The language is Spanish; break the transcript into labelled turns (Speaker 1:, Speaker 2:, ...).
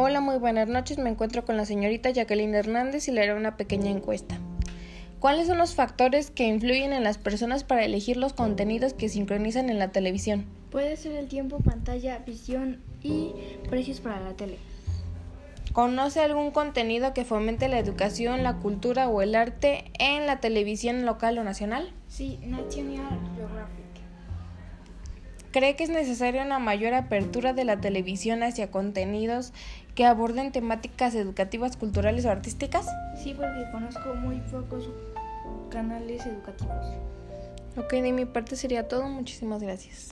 Speaker 1: Hola, muy buenas noches. Me encuentro con la señorita Jacqueline Hernández y le haré una pequeña encuesta. ¿Cuáles son los factores que influyen en las personas para elegir los contenidos que sincronizan en la televisión?
Speaker 2: Puede ser el tiempo, pantalla, visión y precios para la tele.
Speaker 1: ¿Conoce algún contenido que fomente la educación, la cultura o el arte en la televisión local o nacional?
Speaker 2: Sí, National Geographic.
Speaker 1: ¿Cree que es necesaria una mayor apertura de la televisión hacia contenidos que aborden temáticas educativas, culturales o artísticas?
Speaker 2: Sí, porque conozco muy pocos canales educativos.
Speaker 1: Ok, de mi parte sería todo. Muchísimas gracias.